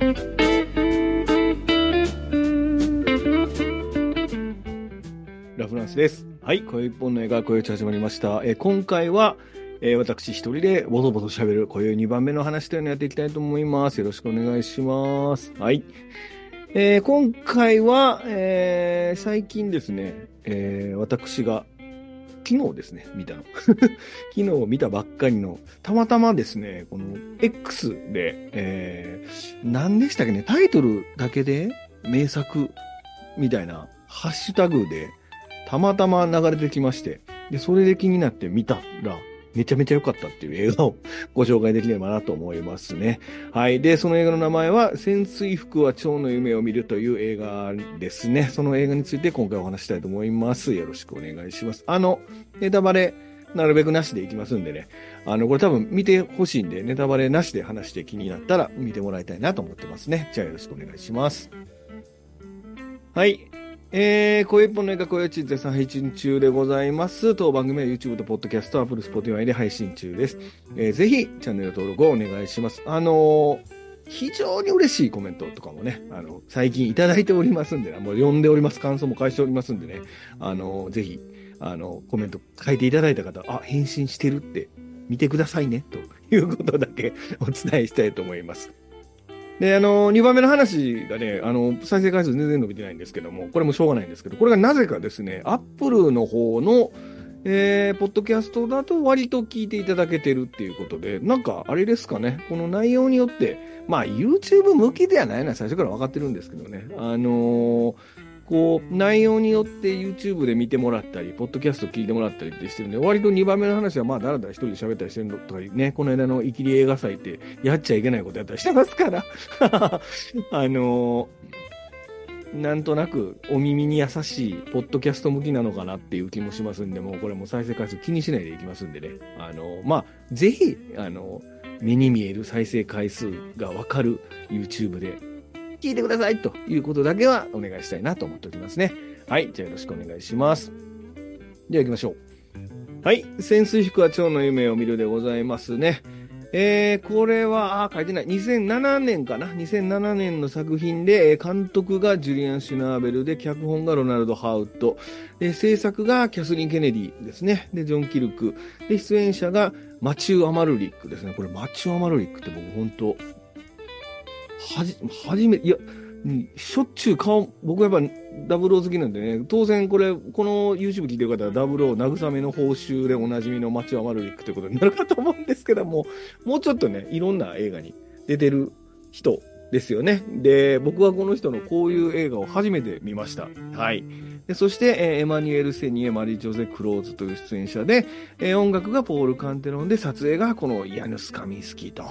ラフランスです。はい、声一本の映画、声打ち始まりました。えー今回は、えー私一人でボソボソ喋る、こういう2番目の話というのをやっていきたいと思います。よろしくお願いします。はい。えー今回は、えー最近ですね、えー私が、昨日ですね、見たの。昨日見たばっかりの、たまたまですね、この X で、えー何でしたっけね、タイトルだけで名作みたいなハッシュタグでたまたま流れてきまして、で、それで気になって見たら、めちゃめちゃ良かったっていう映画をご紹介できればなと思いますね。はい。で、その映画の名前は、潜水服は蝶の夢を見るという映画ですね。その映画について今回お話したいと思います。よろしくお願いします。あの、ネタバレ、なるべくなしでいきますんでね。あの、これ多分見てほしいんで、ネタバレなしで話して気になったら見てもらいたいなと思ってますね。じゃあよろしくお願いします。はい。えー、声一本の映画声打ち絶賛配信中でございます。当番組は YouTube と Podcast、Apple、Spotify で配信中です。えーぜひ、チャンネル登録をお願いします。あのー非常に嬉しいコメントとかもね、あの、最近いただいておりますんでね、もう読んでおります、感想も返しておりますんでね、あのぜひ、あの、コメント書いていただいた方、あ、返信してるって見てくださいね、ということだけお伝えしたいと思います。で、あの、2番目の話がね、あの、再生回数全然伸びてないんですけども、これもしょうがないんですけど、これがなぜかですね、アップルの方の、えー、ポッドキャストだと割と聞いていただけてるっていうことで、なんか、あれですかね、この内容によって、まあ、YouTube 向きではないのは最初から分かってるんですけどね、あのーこう、内容によって YouTube で見てもらったり、ポッドキャスト聞いてもらったりってしてるんで、割と2番目の話はまあ、だらだら一人で喋ったりしてるのとかね、この間のイキリ映画祭って、やっちゃいけないことやったりしてますから、あのーなんとなくお耳に優しいポッドキャスト向きなのかなっていう気もしますんで、もうこれも再生回数気にしないでいきますんでね。あのーまあ、ぜひ、あのー目に見える再生回数がわかる YouTube で聞いてくださいということだけはお願いしたいなと思っておりますね。はい。じゃあよろしくお願いします。では行きましょう。はい。潜水服は蝶の夢を見るでございますね。えー、これは、あ、書いてない。2007年かな ?2007 年の作品で、監督がジュリアン・シュナーベルで、脚本がロナルド・ハウト。で、制作がキャスリン・ケネディですね。で、ジョン・キルク。で、出演者がマチュー・アマルリックですね。これ、マチュー・アマルリックって僕本当はじ、初め、いや、しょっちゅう顔、僕はやっぱダブル好きなんでね、当然これ、この YouTube 聞いてる方はダブル慰めの報酬でおなじみのマチュア・マルリックということになるかと思うんですけども、もうちょっとね、いろんな映画に出てる人ですよね。で、僕はこの人のこういう映画を初めて見ました。はい。でそして、えーエマニュエル・セニエ・マリ・ジョゼ・クローズという出演者で、えー音楽がポール・カンテロンで、撮影がこのヤヌス・カミンスキーと。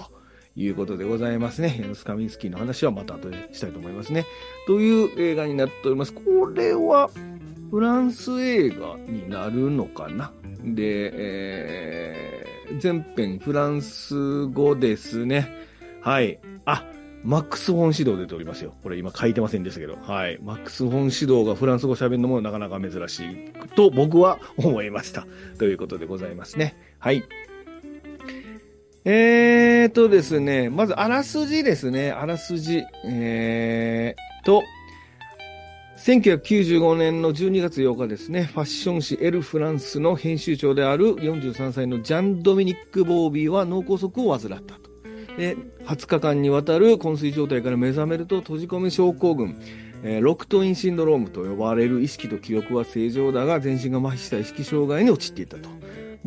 いうことでございますね。ス・カミンスキーの話はまた後でしたいと思いますね。という映画になっております。これはフランス映画になるのかな？で、えー、全編フランス語ですね。はい。あ、マックス・フォン・シド出ておりますよ。これ今書いてませんでしたけど。はい。マックス・フォン・シドがフランス語喋るのもなかなか珍しいと僕は思いました。ということでございますね。はい。えーとですね、まずあらすじですね、あらすじ。えーと、1995年の12月8日ですね、ファッション誌エル・フランスの編集長である43歳のジャン・ドミニック・ボービーは脳梗塞を患ったと。で、20日間にわたる昏睡状態から目覚めると閉じ込め症候群、えーロクトインシンドロームと呼ばれる意識と記憶は正常だが全身が麻痺した意識障害に陥っていたと。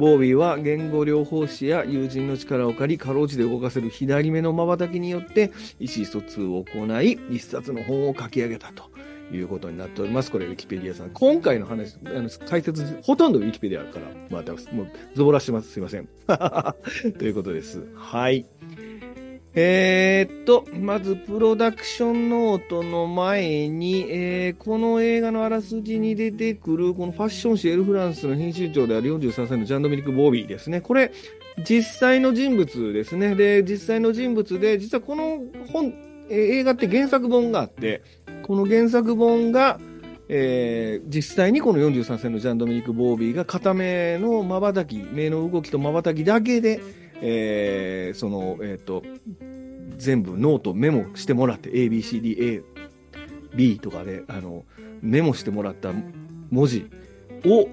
ボービーは言語療法士や友人の力を借り、かろうじて動かせる左目の瞬きによって意思疎通を行い、一冊の本を書き上げたということになっております。これ、ウィキペディアさん。今回の話、あの解説、ほとんどウィキペディアから、また、もう、ズボラしてます。すいません。ということです。はい。えーっと、まず、プロダクションノートの前に、えーこの映画のあらすじに出てくる、このファッション誌エルフランスの編集長である43歳のジャン・ドミニク・ボービーですね。これ、実際の人物ですね。で、実際の人物で、実はこの本、えー映画って原作本があって、この原作本が、えー実際にこの43歳のジャン・ドミニク・ボービーが片目の瞬き、目の動きと瞬きだけで、えーその、えっ、と、全部ノートメモしてもらって ABCDA、B とかで、あの、メモしてもらった文字を、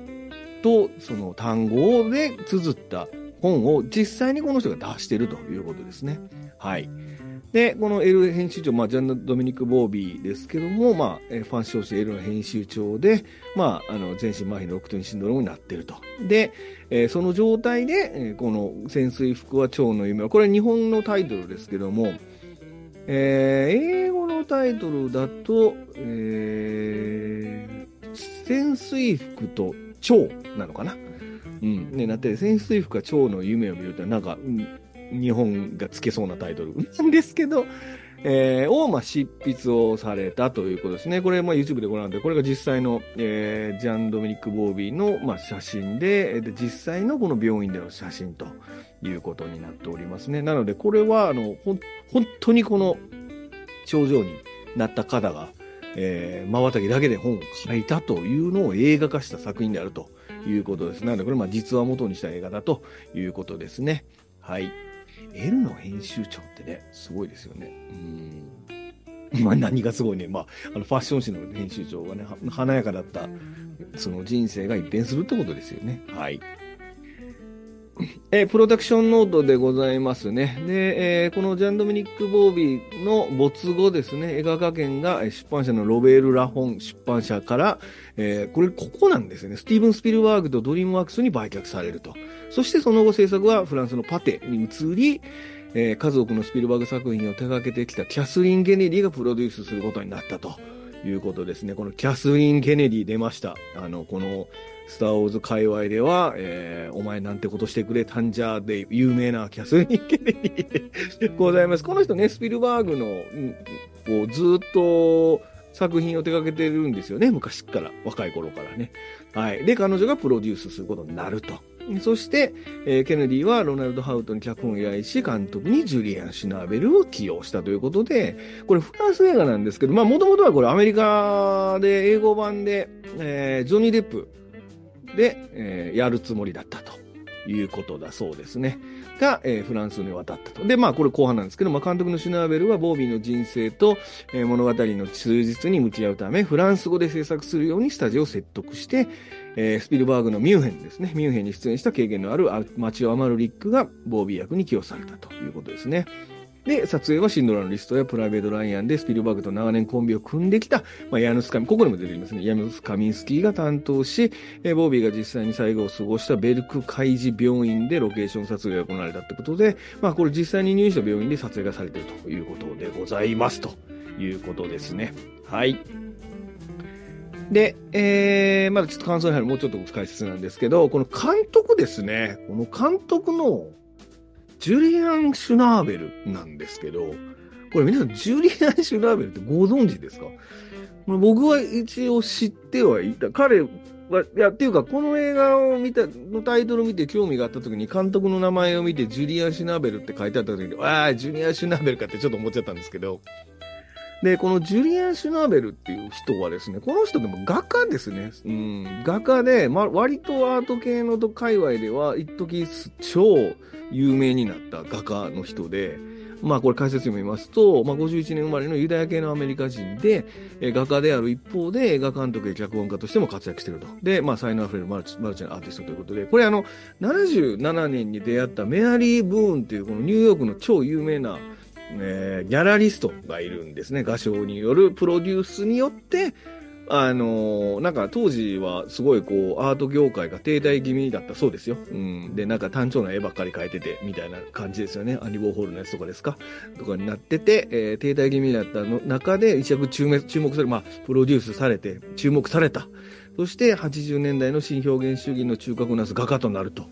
と、その単語で綴った本を実際にこの人が出してるということですね。はい。で、この L 編集長、まあ、ジャンヌ・ドミニク・ボービーですけども、まあ、ファン少子 L の編集長で、まあ、あの、全身麻痺のロクトニシンドロームになっていると。で、えー、その状態で、えー、この潜水服は蝶の夢は、これ日本のタイトルですけども、えー、英語のタイトルだと、えー、潜水服と蝶なのかな？うん。ね、なって、潜水服は蝶の夢を見ると、なんか、うん日本がつけそうなタイトルなんですけど、えー、を、まあ、執筆をされたということですね。これ、まあ、YouTube でご覧で、これが実際の、えー、ジャン・ドミニック・ボービーの、まあ、写真で、で、実際のこの病院での写真ということになっておりますね。なので、これは、あの、ほ、本当にこの、症状になった方が、えー、瞬きだけで本を書いたというのを映画化した作品であるということです。なので、これ、まあ、実話元にした映画だということですね。はい。L の編集長ってね、すごいですよね。うん。まあ何がすごいね。まあ、あのファッション誌の編集長がね、華やかだった、その人生が一変するってことですよね。はい。え、プロダクションノートでございますね。で、えー、このジャン・ドミニック・ボービーの没後ですね、映画化権が出版社のロベール・ラホン出版社から、えー、これ、ここなんですね。スティーブン・スピルバーグとドリームワークスに売却されると。そしてその後制作はフランスのパテに移り、えー、数多くのスピルバーグ作品を手掛けてきたキャスリン・ケネディがプロデュースすることになったということですね。このキャスリン・ケネディ出ました。あの、この、スター・ウォーズ界隈では、えー、お前なんてことしてくれたんじゃで有名なキャスリン・ケネディでございます。この人ね、スピルバーグの、こうずっと作品を手掛けてるんですよね。昔から、若い頃からね。はい。で、彼女がプロデュースすることになると。そして、えー、ケネディはロナルド・ハウトに脚本を依頼し、監督にジュリアン・シナーベルを起用したということで、これフランス映画なんですけど、まあもともとはこれアメリカで英語版で、えー、ジョニー・デップで、えー、やるつもりだったということだそうですね。が、えー、フランスに渡ったと。で、まあ、これ後半なんですけど、まあ、監督のシュナーベルはボービーの人生と、えー、物語の忠実に向き合うため、フランス語で制作するようにスタジオを説得して、えー、スピルバーグのミュンヘンですね。ミュンヘンに出演した経験のあるマチオ・アマルリックがボービー役に起用されたということですね。で、撮影はシンドラのリストやプライベート・ライアンでスピルバーグと長年コンビを組んできた、まあ、ヤヌスカミ、ここでも出てきますね。ヤヌスカミンスキーが担当し、えー、ボービーが実際に最後を過ごしたベルク海事病院でロケーション撮影が行われたってことで、まあこれ実際に入院した病院で撮影がされているということでございますということですね。はい。で、えー、まだちょっと感想に入るもうちょっと解説なんですけど、この監督ですね。この監督のジュリアン・シュナーベルなんですけど、これ皆さん、ジュリアン・シュナーベルってご存知ですか？僕は一応知ってはいた。彼は、いや、っていうか、この映画を見た、のタイトル見て興味があった時に、監督の名前を見て、ジュリアン・シュナーベルって書いてあった時に、ああ、ジュリアン・シュナーベルかってちょっと思っちゃったんですけど、で、このジュリアン・シュナーベルっていう人はですね、この人でも画家ですね。うん、画家で、まあ、割とアート系の界隈では、一時超有名になった画家の人で、まあこれ解説読みますと、まあ51年生まれのユダヤ系のアメリカ人で、え画家である一方で映画監督や脚本家としても活躍していると。で、まあ才能あふれるマルチマルチなアーティストということで、これあの、77年に出会ったメアリー・ブーンっていうこのニューヨークの超有名な、えー、ギャラリストがいるんですね。画商によるプロデュースによって、あのー、なんか当時はすごいこう、アート業界が停滞気味だったそうですよ。うん。で、なんか単調な絵ばっかり描いてて、みたいな感じですよね。アニボーホールのやつとかですか？とかになってて、えー、停滞気味だったの中で一躍注目注目され、まあ、プロデュースされて、注目された。そして80年代の新表現主義の中核をなす画家となると。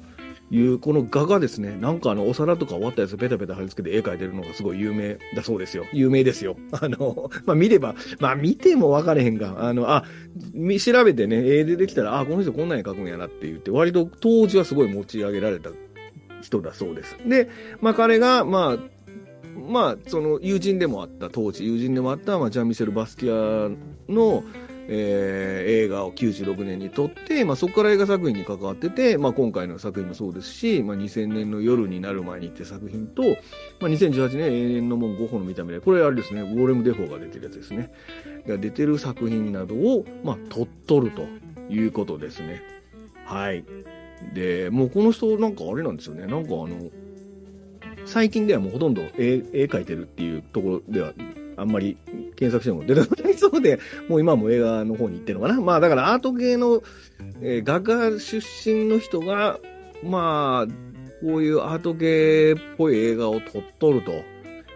いうこの画がですね、なんかあの、お皿とか終わったやつペタペタ貼り付けて絵描いてるのがすごい有名だそうですよ。有名ですよ。あの、まあ、見れば、まあ、見ても分かれへんが、あの、あ、調べてね、絵出てきたら、あ、この人こんな絵描くんやなって言って、割と当時はすごい持ち上げられた人だそうです。で、まあ、彼が、まあ、まあ、その友人でもあった、当時友人でもあった、まあ、ジャン・ミシェル・バスキアの、えー映画を96年に撮って、まあ、そこから映画作品に関わってて、まあ、今回の作品もそうですし、まあ、2000年の夜になる前にって作品と、まあ、2018年永遠の門5本の見た目で、これあれですね、ウォーレム・デフォーが出てるやつですね。が出てる作品などを、まあ、撮っとるということですね。はい。で、もうこの人なんかあれなんですよね。なんかあの、最近ではもうほとんど絵絵描いてるっていうところではあんまり検索しても出てこないそうで、もう今も映画の方に行ってるのかな。まあだからアート系の、えー画家出身の人が、まあ、こういうアート系っぽい映画を撮っとると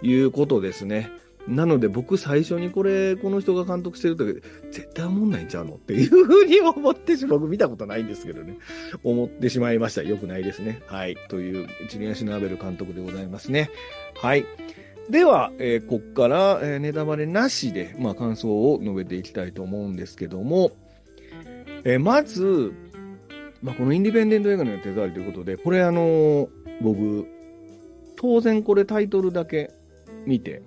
いうことですね。なので僕最初にこれ、この人が監督してるとき、絶対思んないんちゃうのっていうふうに思ってし、僕見たことないんですけどね。思ってしまいました。よくないですね。はい。という、ジュリアン・シナーベル監督でございますね。はい。では、えーこっから、えーネタバレなしで、まあ、感想を述べていきたいと思うんですけども、えーまず、まあ、このインディペンデント映画の手触りということで、これあのー僕、当然これタイトルだけ見て、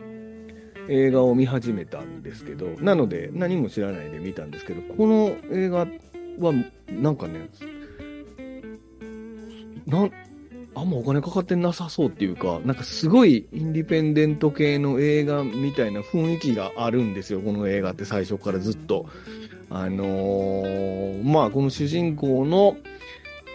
映画を見始めたんですけど、なので何も知らないで見たんですけど、この映画は、なんかね、な、あんまお金かかってなさそうっていうか、なんかすごいインディペンデント系の映画みたいな雰囲気があるんですよ、この映画って最初からずっと。あのーまあ、この主人公の、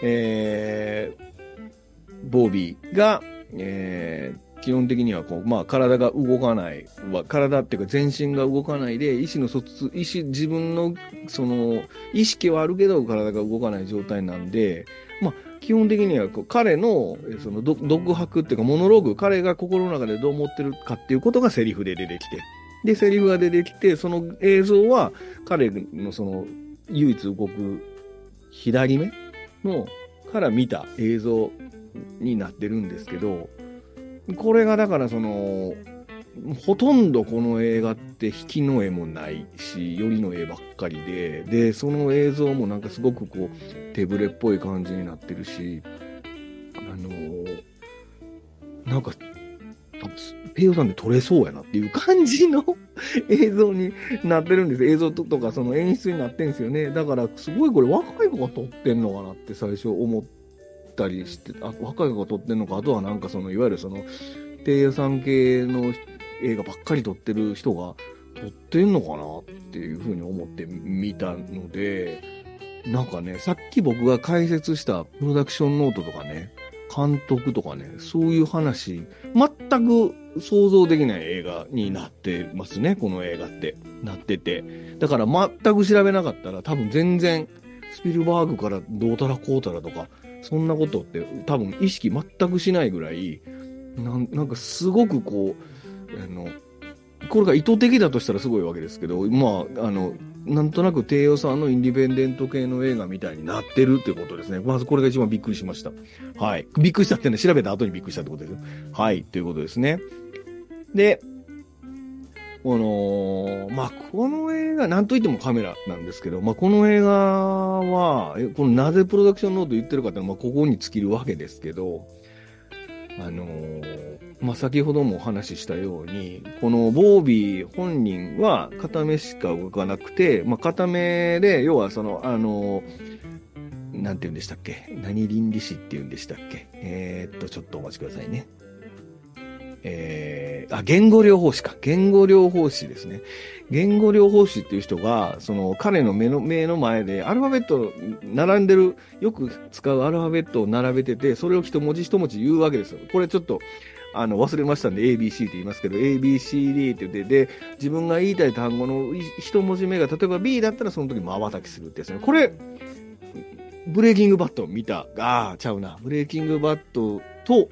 えー、ボービーが、えー基本的にはこう、まあ、体が動かない、体っていうか全身が動かないで、意思の疎通、意思、自分の、その、意識はあるけど体が動かない状態なんで、まあ、基本的にはこう彼の、その、独白っていうか、モノローグ、彼が心の中でどう思ってるかっていうことがセリフで出てきて、で、セリフが出てきて、その映像は、彼のその、唯一動く左目の、から見た映像になってるんですけど、これがだからその、ほとんどこの映画って引きの絵もないし、よりの絵ばっかりで、で、その映像もなんかすごくこう、手ぶれっぽい感じになってるし、あのーなんか、ペイヨさんで撮れそうやなっていう感じの 映像になってるんです。映像とかその演出になってるんですよね。だからすごいこれ若い子が撮ってんのかなって最初思ったりして、あ、若い子が撮ってんのか、あとはなんかその、いわゆるその、低予算系の映画ばっかり撮ってる人が撮ってんのかなっていうふうに思って見たので、なんかね、さっき僕が解説したプロダクションノートとかね、監督とかね、そういう話、全く想像できない映画になってますね、この映画って。なってて。だから全く調べなかったら多分全然スピルバーグからどうたらこうたらとか、そんなことって多分意識全くしないぐらい、なんなんかすごくこう、あの、これが意図的だとしたらすごいわけですけど、まあ、あの、なんとなく低予算のインディペンデント系の映画みたいになってるってことですね。まずこれが一番びっくりしました。はい。びっくりしたってね、調べた後にびっくりしたってことです。はい。ということですね。で、この、まあ、この映画、なんといってもカメラなんですけど、まあ、この映画は、このなぜプロダクションノート言ってるかっていうのは、まあ、ここに尽きるわけですけど、あのーまあ、先ほどもお話ししたように、このボービー本人は片目しか動かなくて、まあ、片目で、要はその、あのーなんて言うんでしたっけ？何倫理士って言うんでしたっけ？えー、っと、ちょっとお待ちくださいね。えー、あ、言語療法士か。言語療法士ですね。言語療法士っていう人が、その彼の目の、目の前でアルファベット並んでる、よく使うアルファベットを並べてて、それを一文字一文字言うわけですよ。これちょっと、あの、忘れましたんで ABC って言いますけど、ABCD って言って、で、自分が言いたい単語の一文字目が、例えば B だったらその時瞬きするってやつね。これ、ブレイキングバット見た、ああ、ちゃうな。ブレイキングバットと、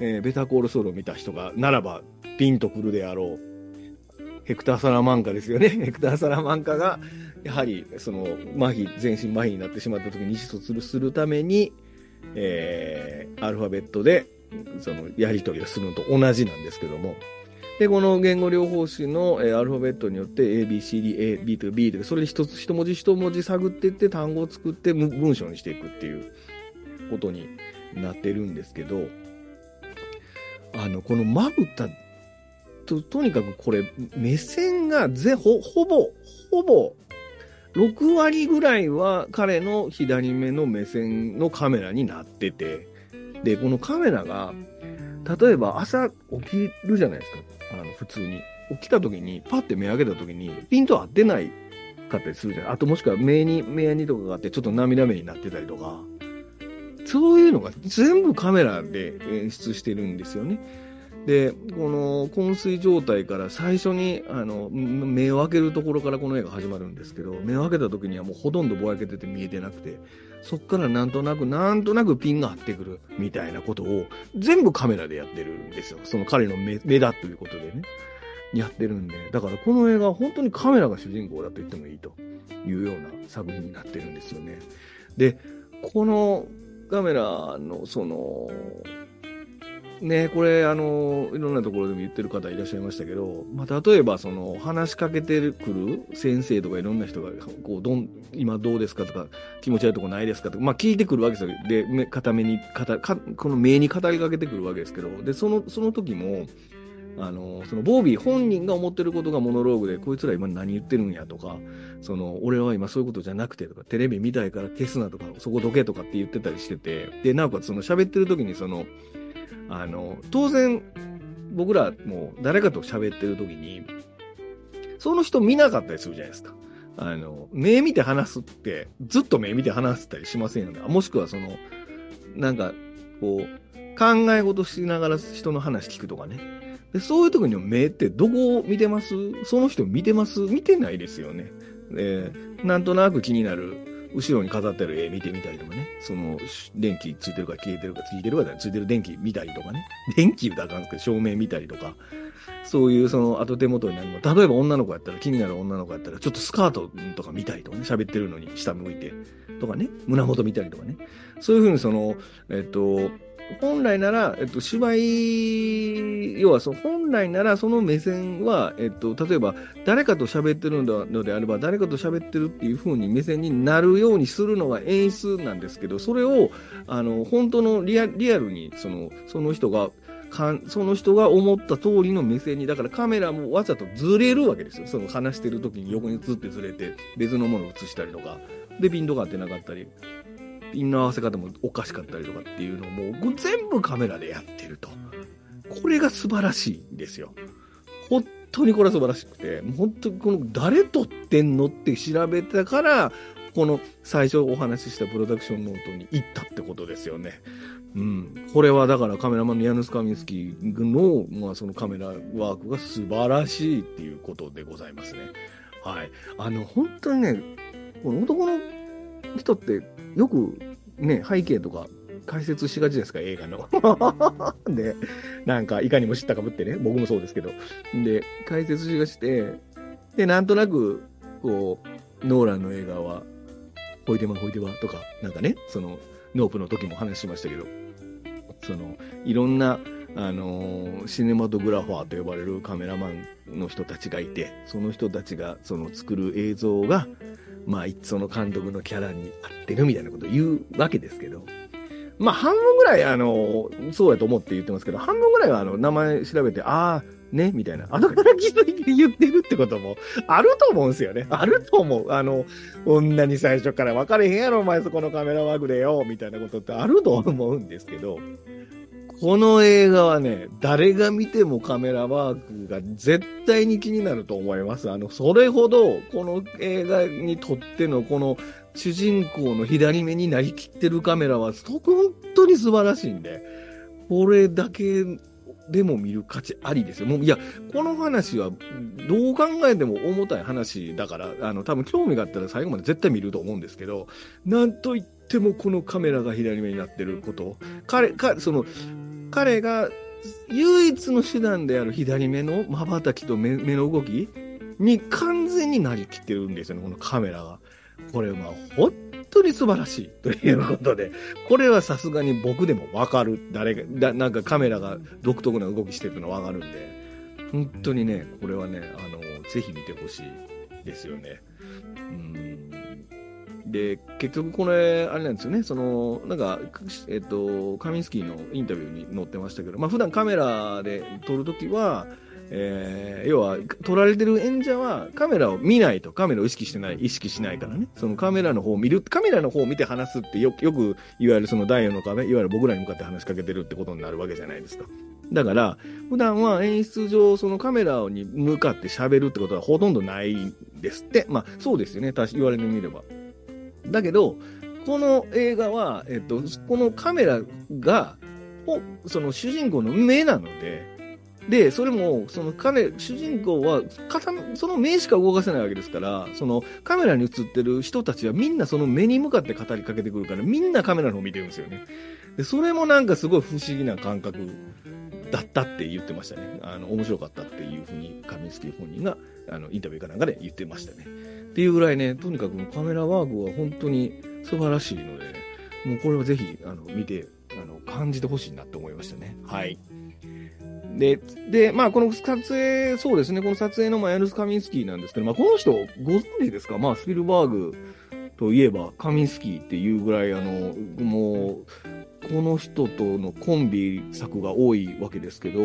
えーベタコールソウルを見た人が、ならば、ピンとくるであろう。ヘクター・サラマンカですよね。ヘクター・サラマンカが、やはり、その、麻痺、全身麻痺になってしまった時に意思疎通するために、えー、アルファベットで、その、やり取りをするのと同じなんですけども。で、この言語療法士の、えーアルファベットによって A, B, C, D, A, B と B とか、それで一つ、一文字一文字探っていって単語を作って文章にしていくっていうことになってるんですけど、あの、このまぶたと、とにかくこれ、目線がぜ、ほ、ほぼ、ほぼ、6割ぐらいは彼の左目の目線のカメラになってて、で、このカメラが、例えば朝起きるじゃないですか。あの、普通に。起きた時に、パッて目開けた時に、ピント合ってないかったりするじゃないあともしくは目に、目やにとかがあって、ちょっと涙目になってたりとか、そういうのが全部カメラで演出してるんですよね。で、この昏睡状態から最初にあの目を開けるところからこの絵が始まるんですけど、目を開けた時にはもうほとんどぼやけてて見えてなくて、そっからなんとなく、なんとなくピンが合ってくるみたいなことを全部カメラでやってるんですよ。その彼の目目だということでね。やってるんで、だからこの映画は本当にカメラが主人公だと言ってもいいというような作品になってるんですよね。で、このカメラのその、ね、これ、あの、いろんなところでも言ってる方いらっしゃいましたけど、まあ、例えば、その、話しかけてくる先生とかいろんな人が、こう、どん、今どうですかとか、気持ち悪いとこないですかとか、まあ、聞いてくるわけですよ。で、目、片目に、かこの目に語りかけてくるわけですけど、で、その、その時も、あの、そのボービー本人が思ってることがモノローグで、こいつら今何言ってるんやとか、その、俺は今そういうことじゃなくてとか、テレビ見たいから消すなとか、そこどけとかって言ってたりしてて、で、なおかつその喋ってる時にその、あの、当然、僕らも誰かと喋ってる時に、その人見なかったりするじゃないですか。あの、目見て話すって、ずっと目見て話したりしませんよね。もしくはその、なんか、こう、考え事しながら人の話聞くとかね。でそういう時に目ってどこを見てます？その人見てます？見てないですよね。で、なんとなく気になる、後ろに飾ってる絵見てみたりとかね。その、電気ついてるか消えてるか、ついてるかついてる電気見たりとかね。電気だからんですけど、照明見たりとか。そういう、その、後手元に何も、例えば女の子やったら、気になる女の子やったら、ちょっとスカートとか見たりとかね、喋ってるのに下向いて、とかね、胸元見たりとかね。そういうふうにその、えっと、本来なら、えっと、芝居、要はその本来ならその目線は、えっと、例えば誰かと喋ってるのであれば、誰かと喋ってるっていう風に目線になるようにするのが演出なんですけど、それを、あの、本当のリアリアルに、その、その人が、かその人が思った通りの目線に、だからカメラもわざとずれるわけですよ。その話してる時に横に映ってずれて、別のものを映したりとか、で、ピントが合ってなかったり、ピンの合わせ方もおかしかったりとかっていうのも全部カメラでやってると。これが素晴らしいんですよ。本当にこれは素晴らしくて、本当にこの誰撮ってんのって調べたから、この最初お話ししたプロダクションノートに行ったってことですよね。うん。これはだからカメラマンのヤヌスカミンスキーの、まあそのカメラワークが素晴らしいっていうことでございますね。はい。あの、本当にね、この男の人ってよくね、背景とか解説しがちですか、映画の。で、なんか、いかにも知ったかぶってね、僕もそうですけど。で、解説しがちで、で、なんとなく、こう、ノーランの映画は、ほいでまほいではとか、なんかね、その、ノープの時も話しましたけど、その、いろんな、あのー、シネマトグラファーと呼ばれるカメラマンの人たちがいて、その人たちが、その作る映像が、まあ、その監督のキャラに合ってるみたいなことを言うわけですけど、まあ、半分ぐらい、あの、そうやと思って言ってますけど、半分ぐらいは、あの、名前調べて、ああ、ね、みたいな。後から気づいて言ってるってことも、あると思うんですよね。あると思う。あの、女に最初から分かれへんやろ、お前そこのカメラワークでよ、みたいなことってあると思うんですけど、この映画はね、誰が見てもカメラワークが絶対に気になると思います。あの、それほど、この映画にとってのこの主人公の左目になりきってるカメラは、本当に素晴らしいんで、これだけでも見る価値ありですよ。もう、いや、この話は、どう考えても重たい話だから、あの、多分興味があったら最後まで絶対見ると思うんですけど、なんといってもこのカメラが左目になってること、彼、か、その、彼が唯一の手段である左目の瞬きと目目の動きに完全になりきってるんですよね、このカメラが。これは本当に素晴らしいということで、これはさすがに僕でもわかる。誰が、だなんかカメラが独特な動きしてるのわかるんで、本当にね、これはね、あの、ぜひ見てほしいですよね。うんで、結局これ、あれなんですよね、その、なんか、えっと、カミンスキーのインタビューに載ってましたけど、まあ普段カメラで撮るときは、えー、要は、撮られてる演者はカメラを見ないとカメラを意識してない、意識しないからね。そのカメラの方を見る、カメラの方を見て話すってよよく、いわゆるそのダイヤの壁、いわゆる僕らに向かって話しかけてるってことになるわけじゃないですか。だから、普段は演出上、そのカメラに向かって喋るってことはほとんどないんですって。まあ、そうですよね。言われてみれば。だけど、この映画は、えっと、このカメラが、その主人公の目なので、で、それも、その彼、主人公は、その目しか動かせないわけですから、そのカメラに映ってる人たちはみんなその目に向かって語りかけてくるから、みんなカメラの方見てるんですよね。で、それもなんかすごい不思議な感覚だったって言ってましたね。あの、面白かったっていうふうに、カミンスキー本人が、あの、インタビューかなんかで言ってましたね。っていうぐらいね、とにかくカメラワークは本当に素晴らしいので、ね、もうこれはぜひ、あの、見て、あの、感じてほしいなって思いましたね。はい。で、で、まあ、この撮影、そうですね、この撮影のマヤルス・カミンスキーなんですけど、まあ、この人、ご存知ですか？まあ、スピルバーグといえば、カミンスキーっていうぐらい、あの、もう、この人とのコンビ作が多いわけですけど、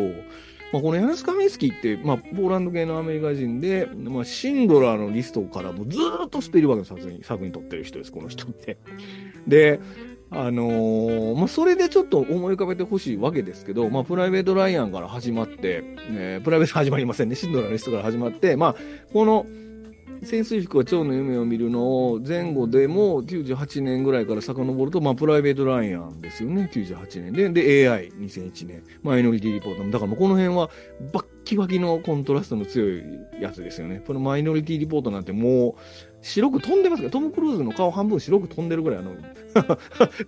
まあ、このヤナス・カミンスキーって、まあ、ポーランド系のアメリカ人で、まあ、シンドラーのリストからもずっとスピルバーグの作品作品撮ってる人です、この人って。で、あのー、まあ、それでちょっと思い浮かべてほしいわけですけど、まあ、プライベート・ライアンから始まって、えー、プライベート始まりませんね。シンドラーのリストから始まって、まあ、この、潜水服は蝶の夢を見るのを前後でも98年ぐらいから遡ると、まあ、プライベート・ライアンですよね。98年で。で、AI2001 年。マイノリティ・リポート。だからもうこの辺はバッキバキのコントラストの強いやつですよね。このマイノリティ・リポートなんてもう、白く飛んでますけど、トム・クルーズの顔半分白く飛んでるぐらい、あ の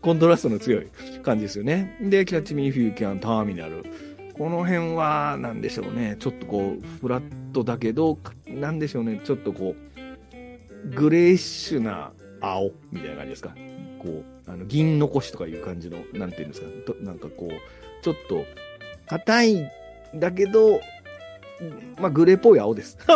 コントラストの強い感じですよね。で、キャッチ・ミー・フューキャン、ターミナル。この辺は、なんでしょうね。ちょっとこう、フラットだけど、なんでしょうね。ちょっとこう、グレーッシュな青みたいな感じですか。こう、あの、銀残しとかいう感じの、なんていうんですか。なんかこう、ちょっと、硬いんだけど、まあ、グレーっぽい青です。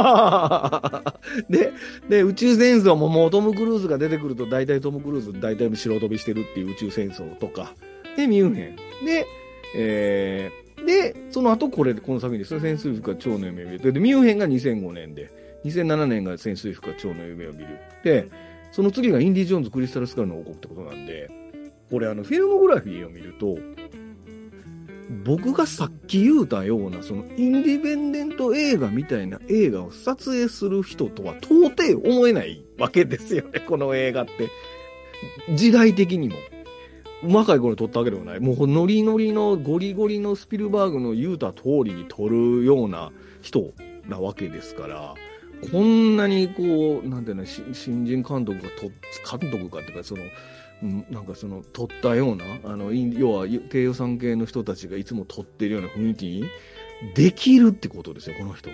で、で、宇宙戦争ももうトム・クルーズが出てくると大体トム・クルーズ大体白飛びしてるっていう宇宙戦争とか、で、ミュンヘン。で、えー、で、その後これで、この作品ですね。潜水服は蝶の夢を見る。で、ミュンヘンが2005年で、2007年が潜水服は蝶の夢を見る。で、その次がインディ・ジョーンズ・クリスタル・スカルの王国ってことなんで、これあの、フィルモグラフィーを見ると、僕がさっき言うたような、そのインディペンデント映画みたいな映画を撮影する人とは到底思えないわけですよね、この映画って。時代的にも。若い頃に撮ったわけでもない。もうノリノリのゴリゴリのスピルバーグの言うた通りに撮るような人なわけですから、こんなにこう、なんていうの、新人監督がと、監督かっていうか、その、なんかその、撮ったような、あの、要は、低予算系の人たちがいつも撮ってるような雰囲気にできるってことですよ、この人。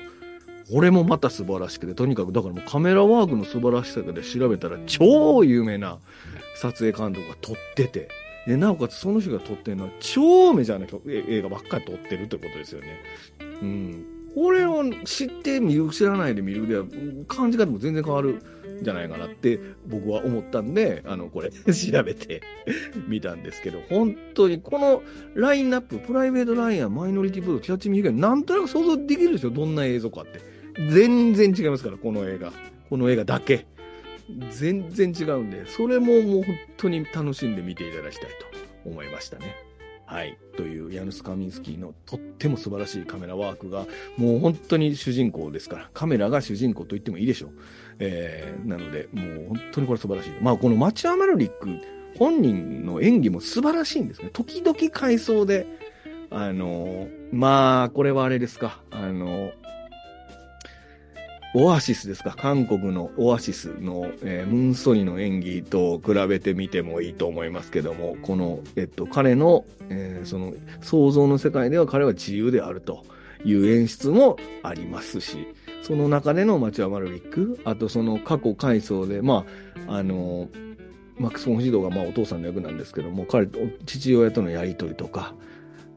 これもまた素晴らしくて、とにかく、だからもうカメラワークの素晴らしさで調べたら、超有名な撮影監督が撮ってて、で、なおかつその人が撮ってるのは超メジャーな映画ばっかり撮ってるってことですよね。うん。これを知って見る、知らないで見るでは、感じ方も全然変わるん。じゃないかなって僕は思ったんで、あの、これ 調べてみたんですけど、本当にこのラインナップ、プライベートライアンマイノリティブード、キャッチミー以外、なんとなく想像できるでしょ？どんな映像かって。全然違いますから、この映画。この映画だけ。全然違うんで、それももう本当に楽しんで見ていただきたいと思いましたね。はい。というヤヌス・カミンスキーのとっても素晴らしいカメラワークが、もう本当に主人公ですから、カメラが主人公と言ってもいいでしょう。えー、なので、もう本当にこれ素晴らしい。まあ、このマチュア・マルリック本人の演技も素晴らしいんですね。時々回想で、あの、まあ、これはあれですか、あの、オアシスですか？韓国のオアシスの、えー、ムンソニの演技と比べてみてもいいと思いますけども、この、えっと、彼の、えー、その、想像の世界では彼は自由であるという演出もありますし、その中でのマチュア・マルリック、あとその過去回想で、まあ、あの、マックス・フォン・ヒドがまあお父さんの役なんですけども、彼と父親とのやりとりとか、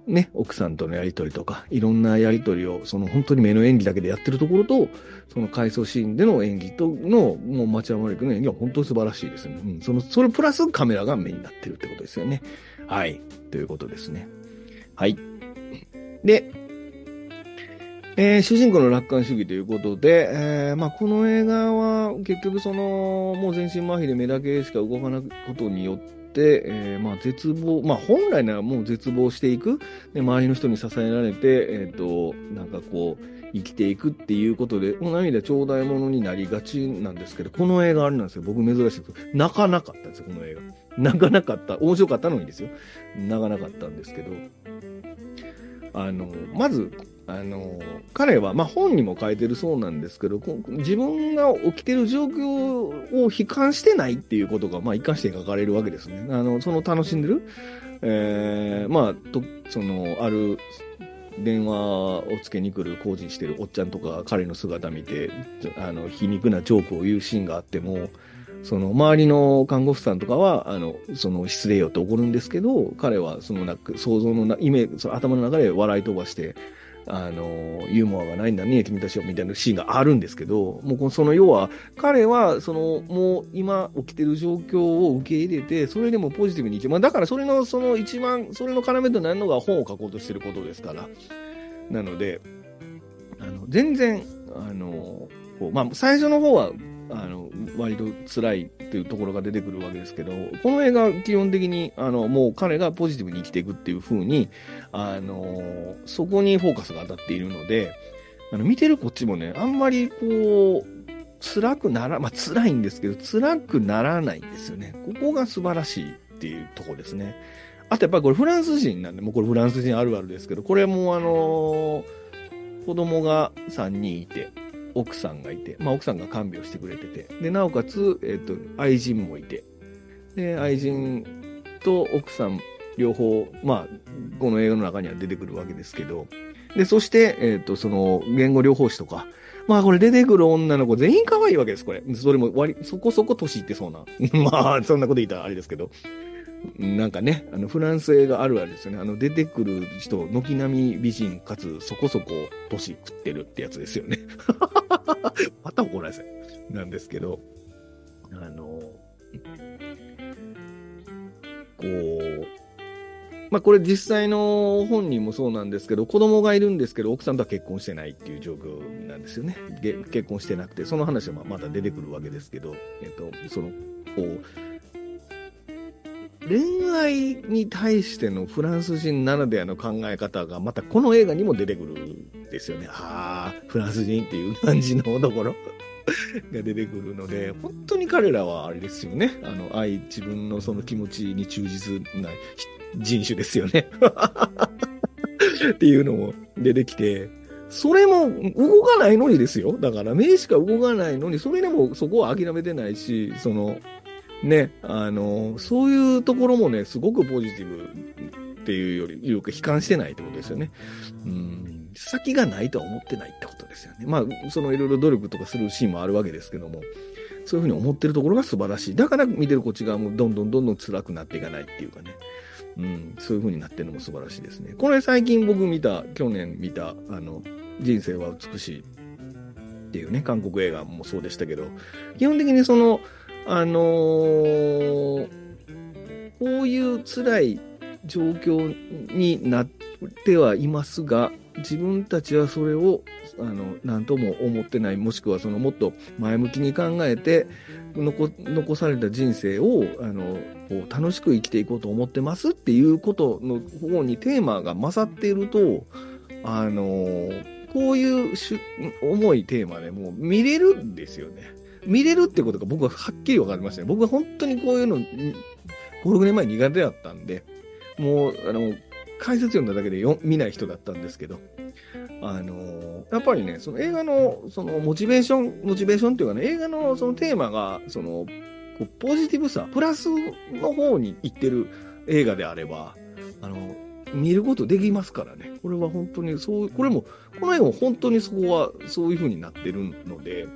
ね、奥さんとのやりとりとか、いろんなやりとりを、その本当に目の演技だけでやってるところと、その回想シーンでの演技との、もうマチュア・マルリックの演技は本当に素晴らしいですね。うん、その、それプラスカメラが目になってるってことですよね。はい。ということですね。はい。で、えー、主人公の楽観主義ということで、えー、まあ、この映画は結局その、もう全身麻痺で目だけしか動かないことによって、えー、まあ、絶望、まあ、本来ならもう絶望していく、で周りの人に支えられて、えっ、と、なんかこう、生きていくっていうことで、もう涙ちょうだいものになりがちなんですけど、この映画あれなんですよ。僕珍しいです泣かなかったんですよ、この映画。泣かなかった。面白かったのにですよ。泣かなかったんですけど。あの、まず、あの、彼は、まあ、本にも書いてるそうなんですけど、自分が起きてる状況を悲観してないっていうことが、まあ、一貫して書かれるわけですね。あの、その楽しんでる、えー、まあ、と、その、ある、電話をつけに来る工事してるおっちゃんとか彼の姿見て、あの、皮肉なジョークを言うシーンがあっても、その周りの看護婦さんとかは、あの、その失礼よって怒るんですけど、彼はそのな想像のな、イメージ、その頭の中で笑い飛ばして、あの、ユーモアがないんだね、君たちは、みたいなシーンがあるんですけど、もうその要は、彼は、その、もう今起きてる状況を受け入れて、それでもポジティブにいけまあだからそれの、その一番、それの要となるのが本を書こうとしてることですから。なので、あの、全然、あの、こう、まあ、最初の方は、あの、割と辛いっていうところが出てくるわけですけど、この映画基本的に、あの、もう彼がポジティブに生きていくっていう風に、あの、そこにフォーカスが当たっているので、あの、見てるこっちもね、あんまりこう、辛くなら、まあ、辛いんですけど、辛くならないんですよね。ここが素晴らしいっていうとこですね。あとやっぱりこれフランス人なんで、もうこれフランス人あるあるですけど、これもあのー、子供が3人いて、奥さんがいて、まあ、奥さんが看病してくれてて、で、なおかつ、えっ、ー、と、愛人もいて、で、愛人と奥さん両方、まあ、この映画の中には出てくるわけですけど、で、そして、えっ、ー、と、その、言語療法士とか、まあこれ出てくる女の子全員可愛いわけです、これ。それも割、そこそこ年いってそうな。まあ、そんなこと言ったらあれですけど。なんかね、あの、フランス映画あるあるですよね。あの、出てくる人、軒並み美人かつ、そこそこ年食ってるってやつですよね。また怒られせなんですけど、あの、こう、まあこれ実際の本人もそうなんですけど、子供がいるんですけど、奥さんとは結婚してないっていう状況なんですよね。結婚してなくて、その話はまた出てくるわけですけど、えっと、その、こう、恋愛に対してのフランス人ならではの考え方がまたこの映画にも出てくるんですよね。ああ、フランス人っていう感じのところ が出てくるので、本当に彼らはあれですよね。あの、愛、自分のその気持ちに忠実な人種ですよね。っていうのも出てきて、それも動かないのにですよ。だから目しか動かないのに、それでもそこは諦めてないし、その、ね、あの、そういうところもね、すごくポジティブっていうより、よく悲観してないってことですよね。うん。先がないとは思ってないってことですよね。まあ、そのいろいろ努力とかするシーンもあるわけですけども、そういうふうに思ってるところが素晴らしい。だから見てるこっち側もどんどんどんどん辛くなっていかないっていうかね。うん、そういう風になってるのも素晴らしいですね。これ最近僕見た、去年見た、あの、人生は美しいっていうね、韓国映画もそうでしたけど、基本的にその、あのー、こういう辛い状況になってはいますが、自分たちはそれを、あの、なんとも思ってない、もしくはそのもっと前向きに考えて、残、残された人生を、あの、こう楽しく生きていこうと思ってますっていうことの方にテーマが勝っていると、あの、こういう重いテーマでもう見れるんですよね。見れるってことが僕ははっきり分かりましたね。僕は本当にこういうの、5、6年前苦手だったんで、もう、あの、解説読んだだけでよ見ない人だったんですけど、あのやっぱりね、その映画の、その、モチベーション、モチベーションっていうかね、映画のそのテーマが、その、ポジティブさ、プラスの方に行ってる映画であれば、あの、見ることできますからね。これは本当に、そう、これも、この映画も本当にそこは、そういう風になってるので、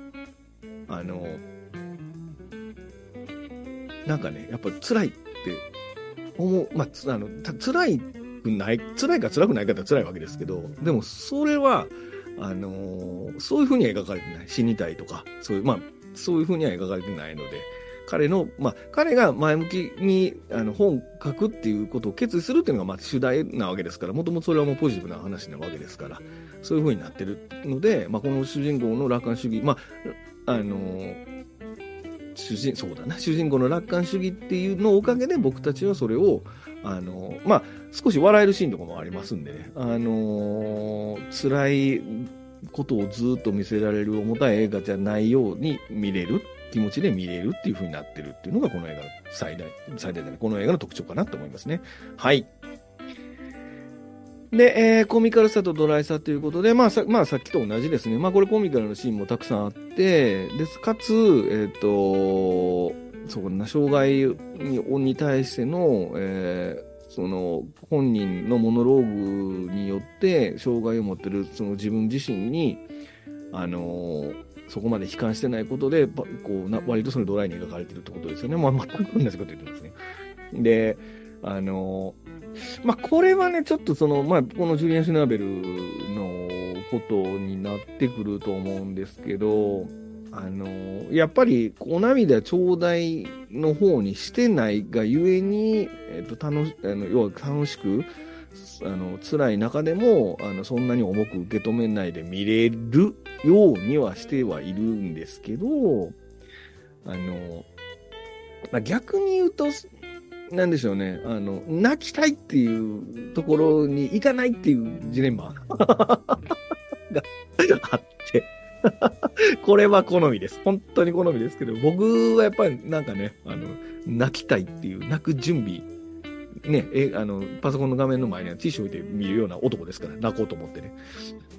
あの、なんかね、やっぱり辛いって思う、まあ、あの、辛いくない、辛いか辛くないかって辛いわけですけど、でもそれは、あのそういうふうには描かれてない。死にたいとか、そういう、まあ、そういうふうには描かれてないので、彼の、まあ、彼が前向きにあの本書くっていうことを決意するっていうのがまあ主題なわけですから、もともとそれはもうポジティブな話なわけですから、そういうふうになってるので、まあ、この主人公の楽観主義、まあ、あの主人、そうだな、主人公の楽観主義っていうのおかげで僕たちはそれを、あの、まあ、少し笑えるシーンとかもありますんでね、あの辛いことをずっと見せられる重たい映画じゃないように見れる気持ちで見れるっていう風になってるっていうのがこの映画の最大、最大でね、この映画の特徴かなと思いますね。はい。で、えー、コミカルさとドライさということで、まあさ、まあ、さっきと同じですね。まあ、これコミカルなシーンもたくさんあって、です、かつ、えっ、ー、と、そうな、障害にに対しての、えー、その、本人のモノローグによって、障害を持ってる、その自分自身に、あのそこまで悲観してないことで、こうな割とそのドライに描かれてるってことですよね。まあ、全く同じこと言ってますね。で、あのまあ、これはね、ちょっとその、まあ、このジュリアン・シュナーベルのことになってくると思うんですけど、あの、やっぱり、お涙ちょうだいの方にしてないがゆえに、えっと、楽し、あの、要は楽しく、あの、辛い中でも、あの、そんなに重く受け止めないで見れるようにはしてはいるんですけど、あの、まあ、逆に言うと、なんでしょうね、あの、泣きたいっていうところに行かないっていうジレンマ。があって。これは好みです。本当に好みですけど、僕はやっぱりなんかね、あの、泣きたいっていう、泣く準備ね、え、あの、パソコンの画面の前にはティッシュ置いて見るような男ですから、泣こうと思ってね。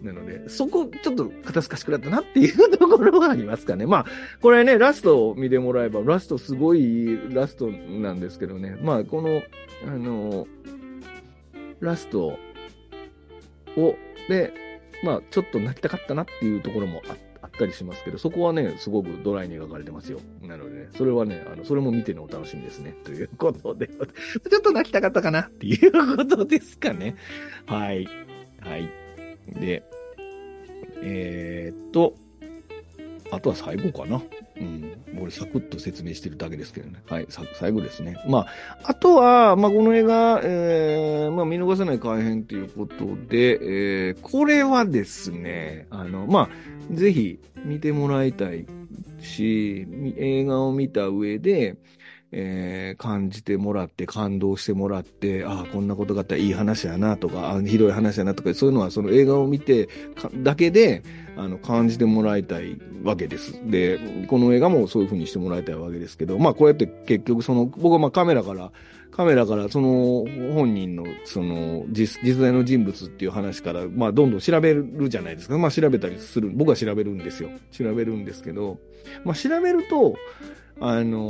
なので、そこ、ちょっと肩透かしくなったなっていうところはありますかね。まあ、これね、ラストを見てもらえば、ラストすごいラストなんですけどね。まあ、この、あの、ラストを、で、まあ、ちょっと泣きたかったなっていうところもあって、ったりしますけど、そこはね、すごくドライに描かれてますよ。なのでね、それはね、あの、それも見てのお楽しみですね。ということで、ちょっと泣きたかったかなっていうことですかね。はい。はい。で、えー、っと、あとは最後かな。うん。俺サクッと説明してるだけですけどね。はい。最後ですね。まあ、あとは、まあ、この映画、えー、まあ、見逃せない改編ということで、えー、これはですね、あの、まあ、ぜひ見てもらいたいし、映画を見た上で、えー、感じてもらって、感動してもらって、ああ、こんなことがあったらいい話やなとか、あひどい話やなとか、そういうのはその映画を見てだけで、あの、感じてもらいたいわけです。で、この映画もそういう風にしてもらいたいわけですけど、まあこうやって結局その、僕はまあカメラから、カメラからその本人のその実実在の人物っていう話から、まあどんどん調べるじゃないですか。まあ調べたりする。僕は調べるんですよ。調べるんですけど、まあ調べると、あの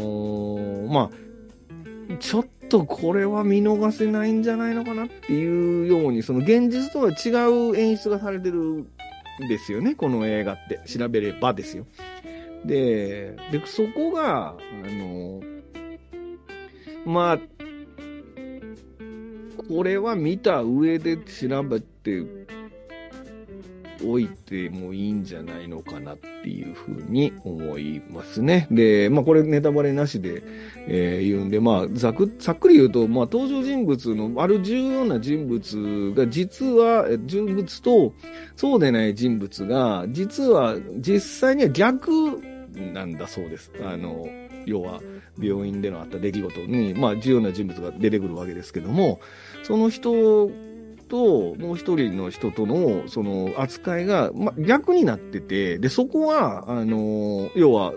ー、まあ、ちょっとこれは見逃せないんじゃないのかなっていうように、その現実とは違う演出がされてるんですよね、この映画って。調べればですよ。で、で、そこが、あのー、まあ、これは見た上で調べておいてもいいんじゃないのかなっていうふうに思いますね。で、まあこれネタバレなしで、えー、言うんで、まあざく、ざっくり言うと、まあ登場人物のある重要な人物が実は、人物とそうでない人物が、実は実際には逆なんだそうです。あの、要は病院でのあった出来事に、まあ重要な人物が出てくるわけですけども、その人と、もう一人の人との、その、扱いが、ま、逆になってて、で、そこは、あの、要は、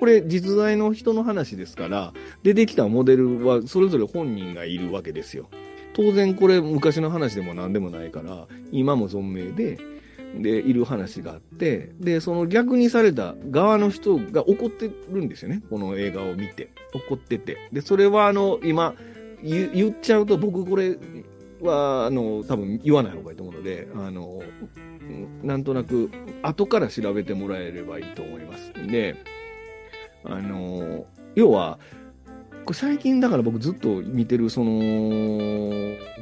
これ実在の人の話ですから、出てきたモデルはそれぞれ本人がいるわけですよ。当然これ昔の話でも何でもないから、今も存命で、で、いる話があって、で、その逆にされた側の人が怒ってるんですよね。この映画を見て。怒ってて。で、それはあの、今、言っちゃうと僕これは、あの、多分言わない方がいいと思うので、あの、なんとなく、後から調べてもらえればいいと思います。で、あの、要は、最近だから僕ずっと見てる、その、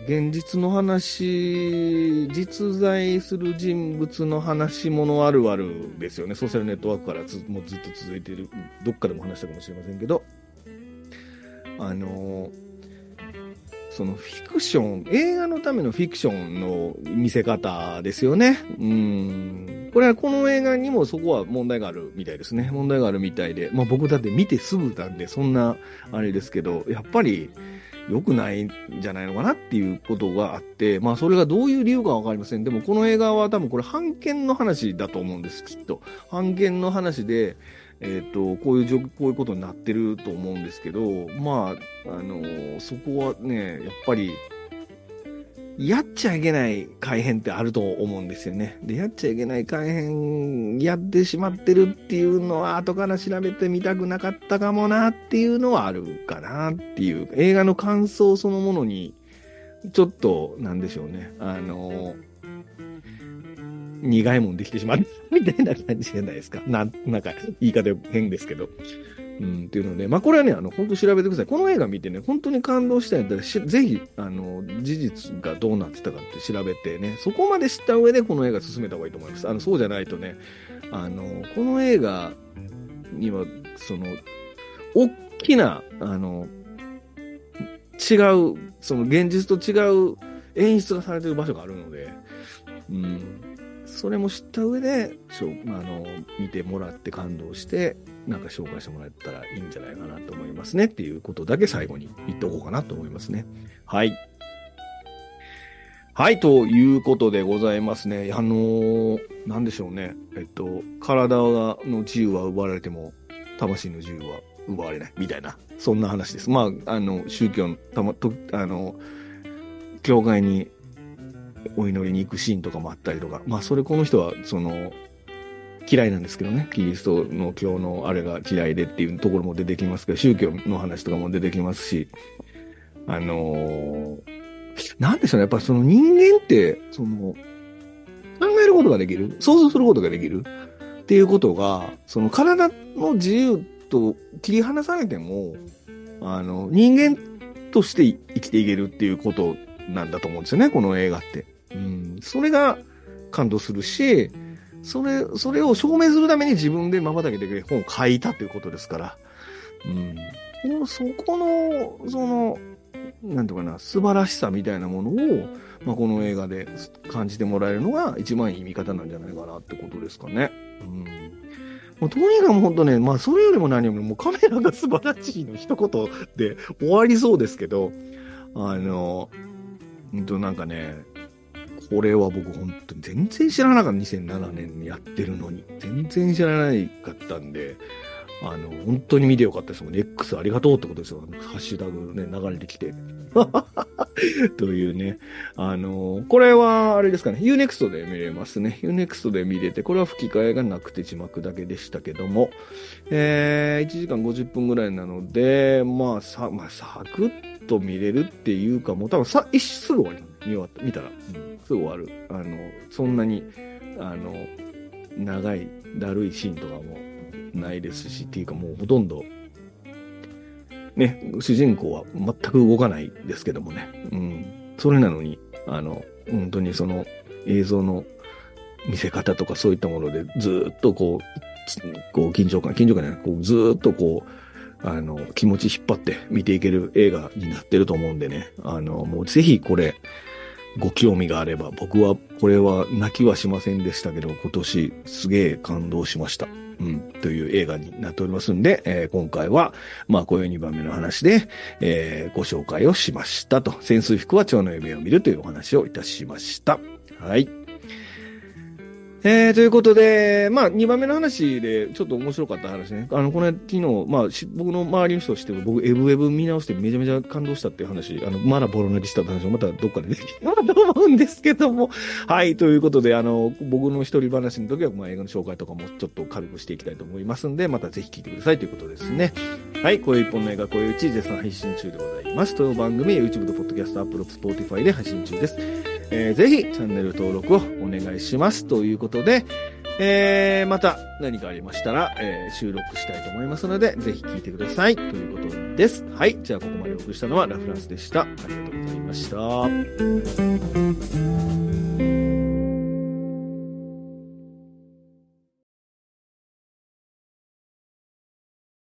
現実の話、実在する人物の話ものあるあるですよね。ソーシャルネットワークからずもうずっと続いている、どっかでも話したかもしれませんけど、あの、そのフィクション、映画のためのフィクションの見せ方ですよね。うん。これはこの映画にもそこは問題があるみたいですね。問題があるみたいで。まあ僕だって見てすぐなんで、そんな、あれですけど、やっぱり、良くないんじゃないのかなっていうことがあって、まあそれがどういう理由かわかりません。でもこの映画は多分これ判権の話だと思うんです、きっと。判権の話で、えっ、ー、と、こういう状況、こういうことになってると思うんですけど、まあ、あの、そこはね、やっぱり、やっちゃいけない改変ってあると思うんですよね。で、やっちゃいけない改変やってしまってるっていうのは後から調べてみたくなかったかもなっていうのはあるかなっていう、映画の感想そのものに、ちょっと、なんでしょうね。あのー苦いもんできてしまうみたいな感じじゃないですか。なん、なんか、言い方変ですけど。うん、っていうので、まあ、これはね、あの、本当調べてください。この映画見てね、本当に感動したんやったら、ぜひ、あの、事実がどうなってたかって調べてね、そこまで知った上でこの映画進めた方がいいと思います。あの、そうじゃないとね、あの、この映画には、その、大きな、あの、違う、その現実と違う演出がされてる場所があるので、うん、それも知った上で、しょあの、見てもらって感動して、なんか紹介してもらえたらいいんじゃないかなと思いますねっていうことだけ最後に言っておこうかなと思いますね。はい。はい、ということでございますね。あのー、なんでしょうね。えっと、体の自由は奪われても、魂の自由は奪われない、みたいな、そんな話です。まあ、あの、宗教の、たま、と、あの、教会にお祈りに行くシーンとかもあったりとか、まあそれこの人はその嫌いなんですけどね、キリストの教のあれが嫌いでっていうところも出てきますけど、宗教の話とかも出てきますし、あのー、なんでしょうね、やっぱりその人間って、その、考えることができる、想像することができる。っていうことが、その体の自由と切り離されても、あの、人間として生きていけるっていうことなんだと思うんですよね、この映画って。うん、それが感動するし、それ、それを証明するために自分で瞬きで本を書いたということですから、うん。そこの、その、なんとかな、素晴らしさみたいなものを、まあ、この映画で感じてもらえるのが一番いい見方なんじゃないかなってことですかね。うん。もうとにかく本当ね、まあそれよりも何よりもカメラが素晴らしいの一言で終わりそうですけど、あの、うんとなんかね、これは僕本当に全然知らなかった。2007年にやってるのに。全然知らないかったんで、あの、本当に見てよかったですもんね。X ありがとうってことですよ。ハッシュタグね、流れてきて。というね。あの、これは、あれですかね。Unext で見れますね。Unext で見れて、これは吹き替えがなくて字幕だけでしたけども、えー、1時間50分ぐらいなので、まあ、さ、まあ、サクッと見れるっていうか、もう多分さ、一すぐ終わり見終わった、見たら。うんすぐ終わる。あの、そんなに、あの、長い、だるいシーンとかもないですし、っていうかもうほとんど、ね、主人公は全く動かないですけどもね。うん。それなのに、あの、本当にその映像の見せ方とかそういったものでずっとこう、こう緊張感、緊張感じゃない、こうずっとこう、あの、気持ち引っ張って見ていける映画になってると思うんでね。あの、もうぜひこれ、ご興味があれば、僕はこれは泣きはしませんでしたけど、今年すげえ感動しました。うん、という映画になっておりますんで、えー、今回は、まあ、こういう2番目の話で、えー、ご紹介をしましたと。潜水服は蝶の夢を見るというお話をいたしました。はい。えー、ということで、まあ、2番目の話で、ちょっと面白かった話ね。あの、この昨日、まあ、僕の周りの人としても、僕、エブエブ見直してめちゃめちゃ感動したっていう話、あの、まだボロ泣きした話をまたどっかでできたら と思うんですけども。はい、ということで、あの、僕の一人話の時は、まあ、映画の紹介とかもちょっと軽くしていきたいと思いますんで、またぜひ聞いてくださいということですね。はい、こういう一本の映画、こういううち、絶賛配信中でございます。という番組、YouTube と Podcast、Apple、Spotify で配信中です。えー、ぜひ、チャンネル登録をお願いします。ということで、えー、また何かありましたら、えー、収録したいと思いますので、ぜひ聴いてください。ということです。はい。じゃあ、ここまでお送りしたのはラフランスでした。ありがとうございました。